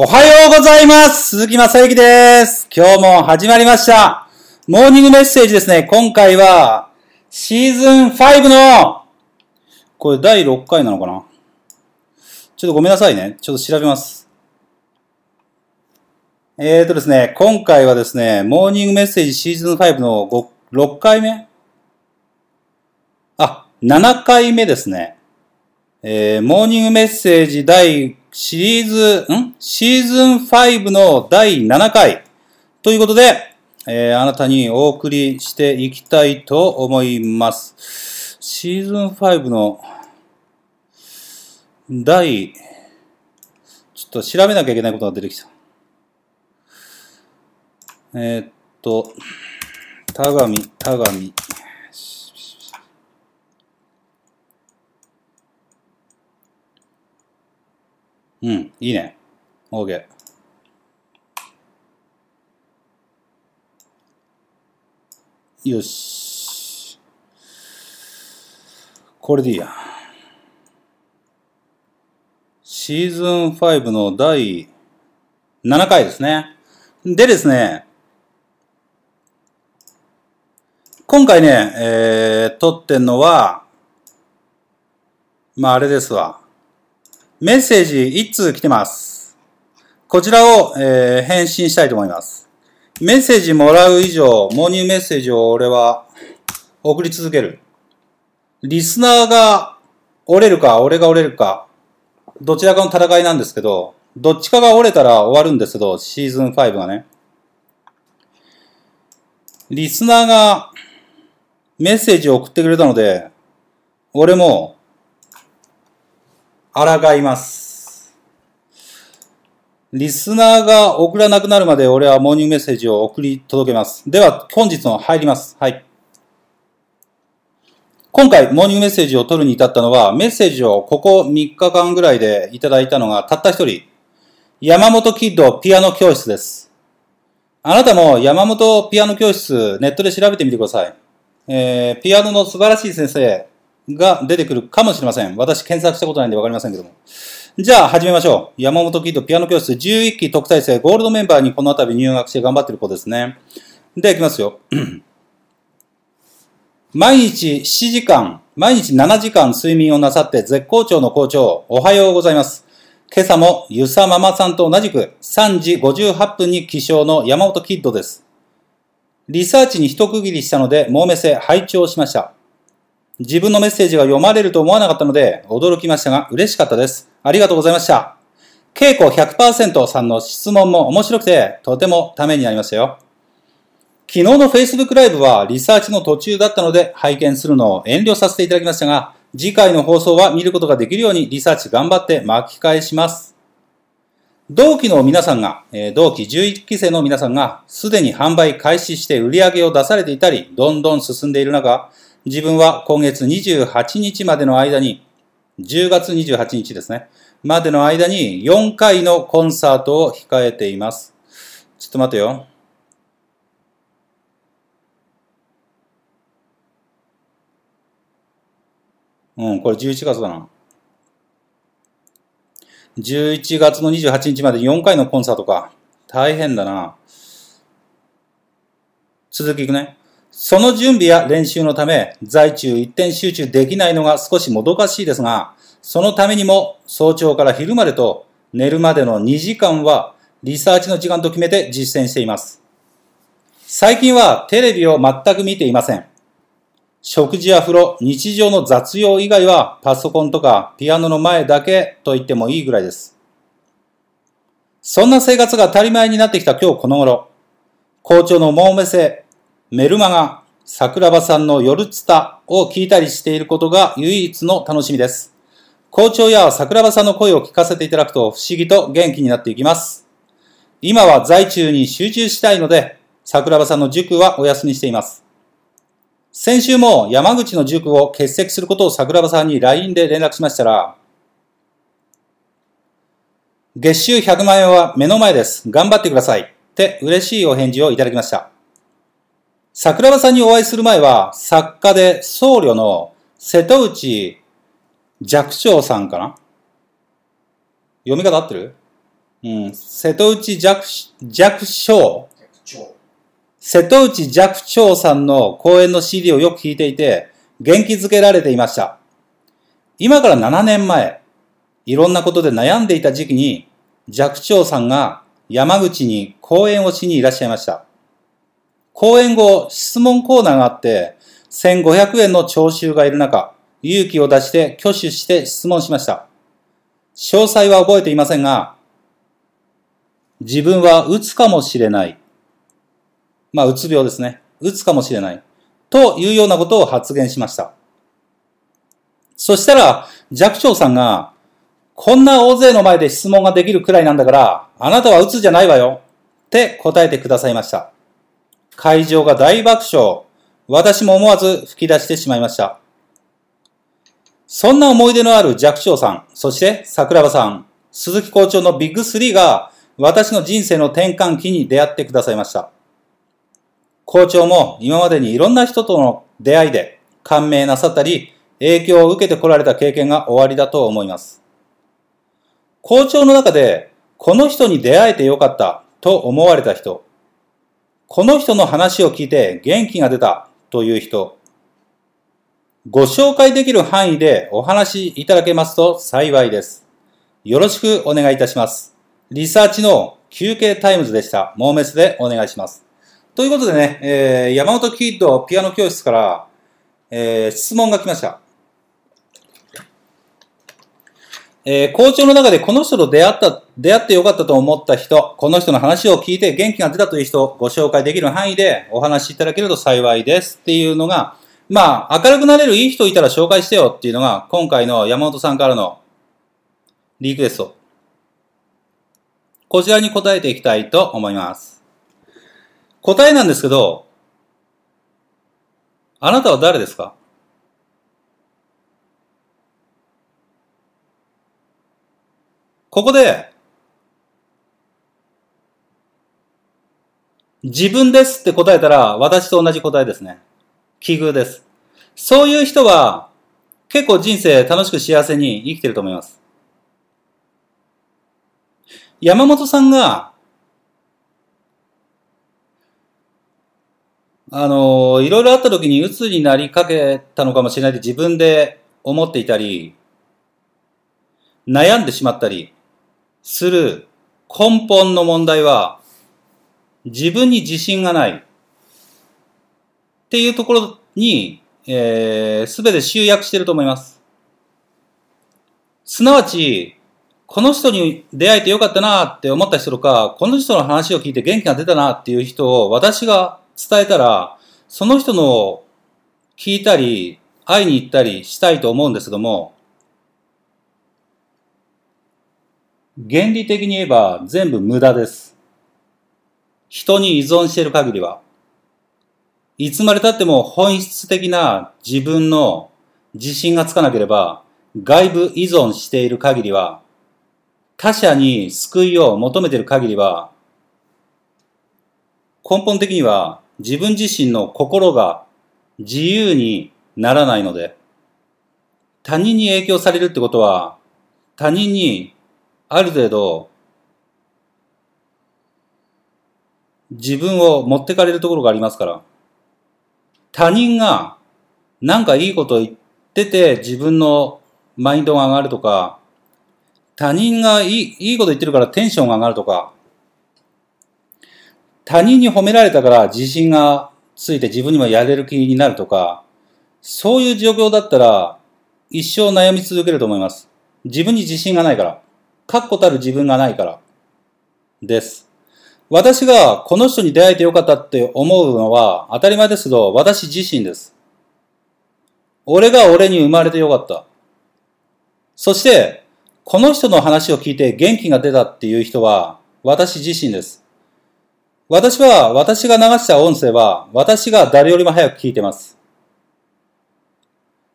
おはようございます鈴木正幸です今日も始まりましたモーニングメッセージですね。今回は、シーズン5の、これ第6回なのかな？ちょっとごめんなさいね。ちょっと調べます。えーとですね、今回はですね、モーニングメッセージシーズン5の5 6回目？あ、7回目ですね。えー、モーニングメッセージ第シリーズ、ん？シーズン5の第7回ということで、えー、あなたにお送りしていきたいと思います。シーズン5の第、ちょっと調べなきゃいけないことが出てきた。えー、っと、田上、田上。うん、いいね。OK。よし。これでいいや。シーズン5の第7回ですね。でですね、今回ね、えー、撮ってんのは、まああれですわ。メッセージ1通来てます。こちらを、えー、返信したいと思います。メッセージもらう以上、モーニングメッセージを俺は送り続ける。リスナーが折れるか、俺が折れるか、どちらかの戦いなんですけど、どっちかが折れたら終わるんですけど、シーズン5がね。リスナーがメッセージを送ってくれたので、俺も、抗います。リスナーが送らなくなるまで俺はモーニングメッセージを送り届けます。では、本日の入ります。はい。今回、モーニングメッセージを取るに至ったのは、メッセージをここ3日間ぐらいでいただいたのがたった一人、山本キッドピアノ教室です。あなたも山本ピアノ教室、ネットで調べてみてください。えー、ピアノの素晴らしい先生が出てくるかもしれません。私検索したことないんでわかりませんけども。じゃあ始めましょう。山本キッドピアノ教室11期特待生ゴールドメンバーにこの度入学して頑張ってる子ですね。で、いきますよ。毎日7時間、毎日7時間睡眠をなさって絶好調の校長、おはようございます。今朝もゆさママさんと同じく3時58分に起床の山本キッドです。リサーチに一区切りしたので、もうめせ拝聴しました。自分のメッセージが読まれると思わなかったので、驚きましたが、嬉しかったです。ありがとうございました。稽古100%さんの質問も面白くて、とてもためになりましたよ。昨日の Facebook ライブはリサーチの途中だったので拝見するのを遠慮させていただきましたが、次回の放送は見ることができるようにリサーチ頑張って巻き返します。同期の皆さんが、同期11期生の皆さんが、すでに販売開始して売り上げを出されていたり、どんどん進んでいる中、自分は今月28日までの間に、10月28日ですね、までの間に4回のコンサートを控えています。ちょっと待てよ。うん、これ11月だな。11月の28日まで4回のコンサートか。大変だな。続きいくね。その準備や練習のため、在中一点集中できないのが少しもどかしいですが、そのためにも早朝から昼までと寝るまでの2時間はリサーチの時間と決めて実践しています。最近はテレビを全く見ていません。食事や風呂、日常の雑用以外はパソコンとかピアノの前だけと言ってもいいぐらいです。そんな生活が当たり前になってきた今日この頃、校長のモーメセメルマガ、桜庭さんの夜ツタを聞いたりしていることが唯一の楽しみです。校長や桜庭さんの声を聞かせていただくと不思議と元気になっていきます。今は在中に集中したいので、桜庭さんの塾はお休みしています。先週も山口の塾を欠席することを桜庭さんに LINE で連絡しましたら、月収100万円は目の前です。頑張ってください。って嬉しいお返事をいただきました。桜庭さんにお会いする前は、作家で僧侶の瀬戸内寂聴さんかな？読み方合ってる？うん、瀬戸内寂寂聴超。瀬戸内寂聴さんの講演の CD をよく聞いていて、元気づけられていました。今から7年前、いろんなことで悩んでいた時期に、寂聴さんが山口に講演をしにいらっしゃいました。講演後、質問コーナーがあって、1500円の聴衆がいる中、勇気を出して挙手して質問しました。詳細は覚えていませんが、自分はうつかもしれない。まあ、うつ病ですね。うつかもしれない。というようなことを発言しました。そしたら、寂聴さんが、こんな大勢の前で質問ができるくらいなんだから、あなたはうつじゃないわよ。って答えてくださいました。会場が大爆笑。私も思わず吹き出してしまいました。そんな思い出のある寂聴さん、そして桜庭さん、鈴木校長のビッグ3が私の人生の転換期に出会ってくださいました。校長も今までにいろんな人との出会いで感銘なさったり、影響を受けてこられた経験が終わりだと思います。校長の中で、この人に出会えてよかったと思われた人、この人の話を聞いて元気が出たという人、ご紹介できる範囲でお話しいただけますと幸いです。よろしくお願いいたします。リサーチの休憩タイムズでした。モーメスでお願いします。ということでね、えー、山本キッドピアノ教室から、えー、質問が来ました。えー、校長の中でこの人と出会った、出会ってよかったと思った人、この人の話を聞いて元気が出たという人、ご紹介できる範囲でお話しいただけると幸いですっていうのが、まあ、明るくなれるいい人いたら紹介してよっていうのが、今回の山本さんからのリクエスト。こちらに答えていきたいと思います。答えなんですけど、あなたは誰ですか？ここで、自分ですって答えたら、私と同じ答えですね。奇遇です。そういう人は、結構人生楽しく幸せに生きてると思います。山本さんが、あの、いろいろあった時に鬱になりかけたのかもしれないって自分で思っていたり、悩んでしまったりする根本の問題は、自分に自信がないっていうところに、えー、すべて集約していると思います。すなわち、この人に出会えてよかったなって思った人とか、この人の話を聞いて元気が出たなっていう人を私が伝えたら、その人の聞いたり、会いに行ったりしたいと思うんですけども、原理的に言えば全部無駄です。人に依存している限りは。いつまで経っても本質的な自分の自信がつかなければ、外部依存している限りは、他者に救いを求めている限りは、根本的には自分自身の心が自由にならないので、他人に影響されるってことは、他人にある程度自分を持ってかれるところがありますから、他人がなんかいいこと言ってて自分のマインドが上がるとか、他人がいいいいこと言ってるからテンションが上がるとか、他人に褒められたから自信がついて自分にもやれる気になるとか、そういう状況だったら一生悩み続けると思います。自分に自信がないから。確固たる自分がないから。です。私がこの人に出会えてよかったって思うのは当たり前ですけど、私自身です。俺が俺に生まれてよかった。そして、この人の話を聞いて元気が出たっていう人は私自身です。私は、私が流した音声は私が誰よりも早く聞いてます。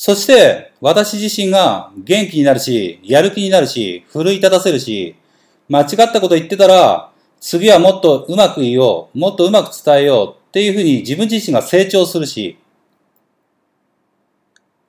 そして、私自身が元気になるし、やる気になるし、奮い立たせるし、間違ったこと言ってたら、次はもっとうまく言おう、もっとうまく伝えようっていうふうに自分自身が成長するし、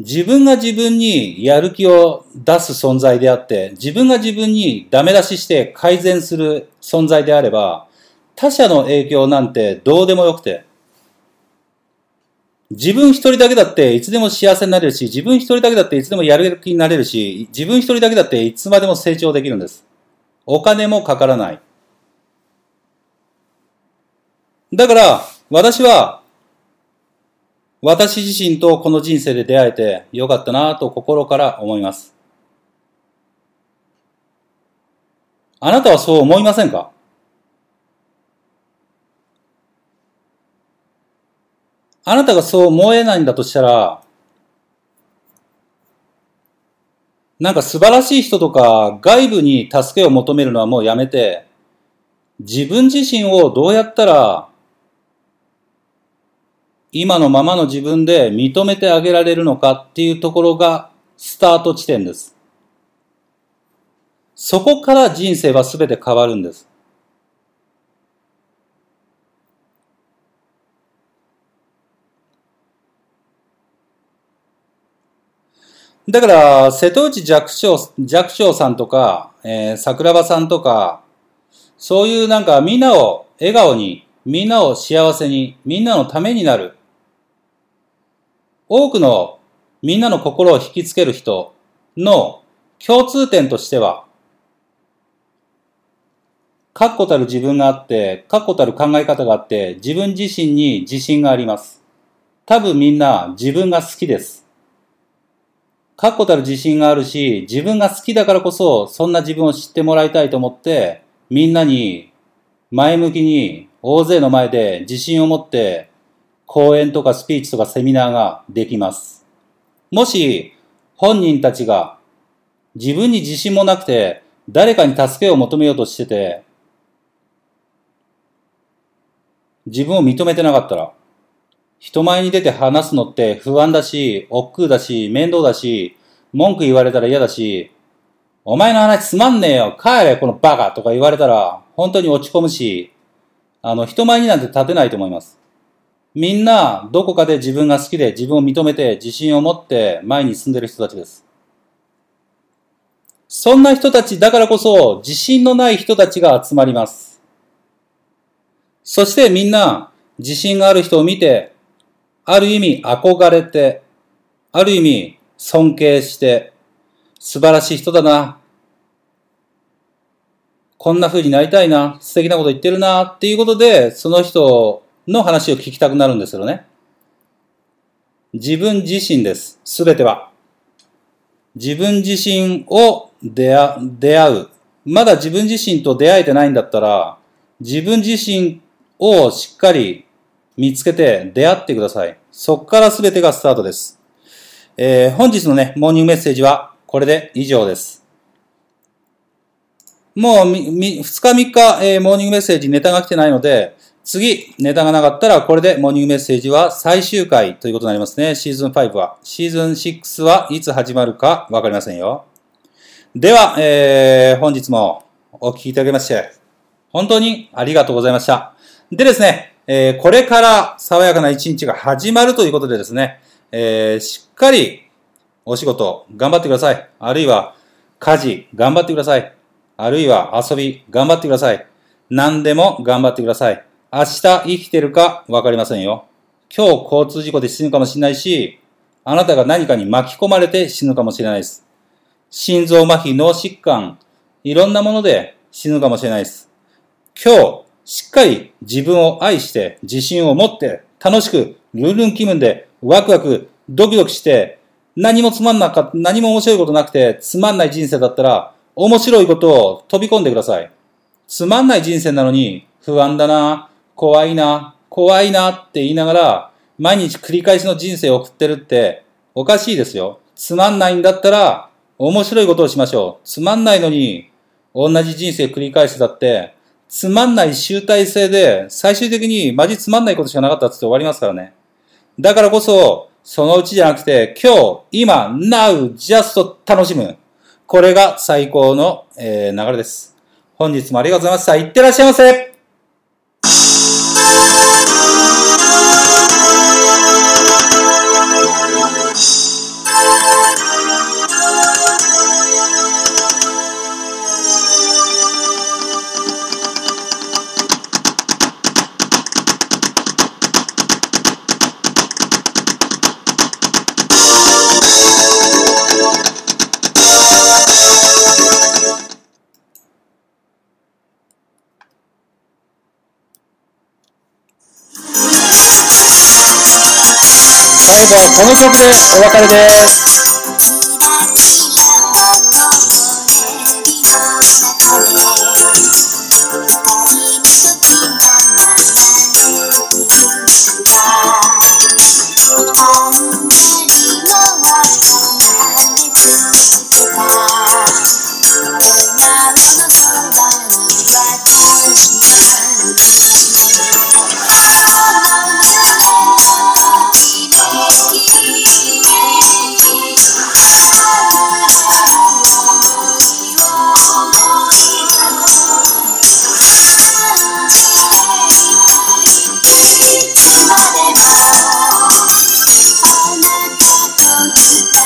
自分が自分にやる気を出す存在であって、自分が自分にダメ出しして改善する存在であれば、他者の影響なんてどうでもよくて、自分一人だけだっていつでも幸せになれるし、自分一人だけだっていつでもやる気になれるし、自分一人だけだっていつまでも成長できるんです。お金もかからない。だから、私は、私自身とこの人生で出会えてよかったなと心から思います。あなたはそう思いませんか？あなたがそう思えないんだとしたら、なんか素晴らしい人とか外部に助けを求めるのはもうやめて、自分自身をどうやったら今のままの自分で認めてあげられるのかっていうところがスタート地点です。そこから人生は全て変わるんです。だから、瀬戸内寂聴、寂聴さんとか、えー、桜庭さんとか、そういうなんかみんなを笑顔に、みんなを幸せに、みんなのためになる。多くのみんなの心を引きつける人の共通点としては、確固たる自分があって、確固たる考え方があって、自分自身に自信があります。多分みんな自分が好きです。確固たる自信があるし、自分が好きだからこそ、そんな自分を知ってもらいたいと思って、みんなに前向きに大勢の前で自信を持って講演とかスピーチとかセミナーができます。もし本人たちが自分に自信もなくて誰かに助けを求めようとしてて自分を認めてなかったら人前に出て話すのって不安だし、億劫だし、面倒だし、文句言われたら嫌だし、お前の話つまんねえよ帰れこのバカとか言われたら、本当に落ち込むし、あの、人前になんて立てないと思います。みんな、どこかで自分が好きで自分を認めて自信を持って前に進んでる人たちです。そんな人たちだからこそ、自信のない人たちが集まります。そしてみんな、自信がある人を見て、ある意味憧れて、ある意味尊敬して、素晴らしい人だな。こんな風になりたいな。素敵なこと言ってるな。っていうことで、その人の話を聞きたくなるんですよね。自分自身です。すべては。自分自身を出会う。まだ自分自身と出会えてないんだったら、自分自身をしっかり見つけて出会ってください。そこから全てがスタートです。えー、本日のね、モーニングメッセージはこれで以上です。もうみ、み2日3日、えー、モーニングメッセージネタが来てないので、次、ネタがなかったら、これでモーニングメッセージは最終回ということになりますね。シーズン5は。シーズン6はいつ始まるかわかりませんよ。では、えー、本日もお聞きいただきまして、本当にありがとうございました。でですね、えー、これから爽やかな一日が始まるということでですね、えー、しっかりお仕事頑張ってください。あるいは家事頑張ってください。あるいは遊び頑張ってください。何でも頑張ってください。明日生きてるかわかりませんよ。今日交通事故で死ぬかもしれないし、あなたが何かに巻き込まれて死ぬかもしれないです。心臓麻痺、脳疾患、いろんなもので死ぬかもしれないです。今日、しっかり自分を愛して自信を持って楽しくルンルン気分でワクワクドキドキして何もつまんなか、何も面白いことなくてつまんない人生だったら面白いことを飛び込んでください。つまんない人生なのに不安だな、怖いな、怖いなって言いながら毎日繰り返しの人生を送ってるっておかしいですよ。つまんないんだったら面白いことをしましょう。つまんないのに同じ人生繰り返すだってつまんない集大成で、最終的にマジつまんないことしかなかったって終わりますからね。だからこそ、そのうちじゃなくて、今日、今、now, just 楽しむ。これが最高の、えー、流れです。本日もありがとうございました。いってらっしゃいませこの曲でお別れです。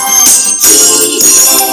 mighty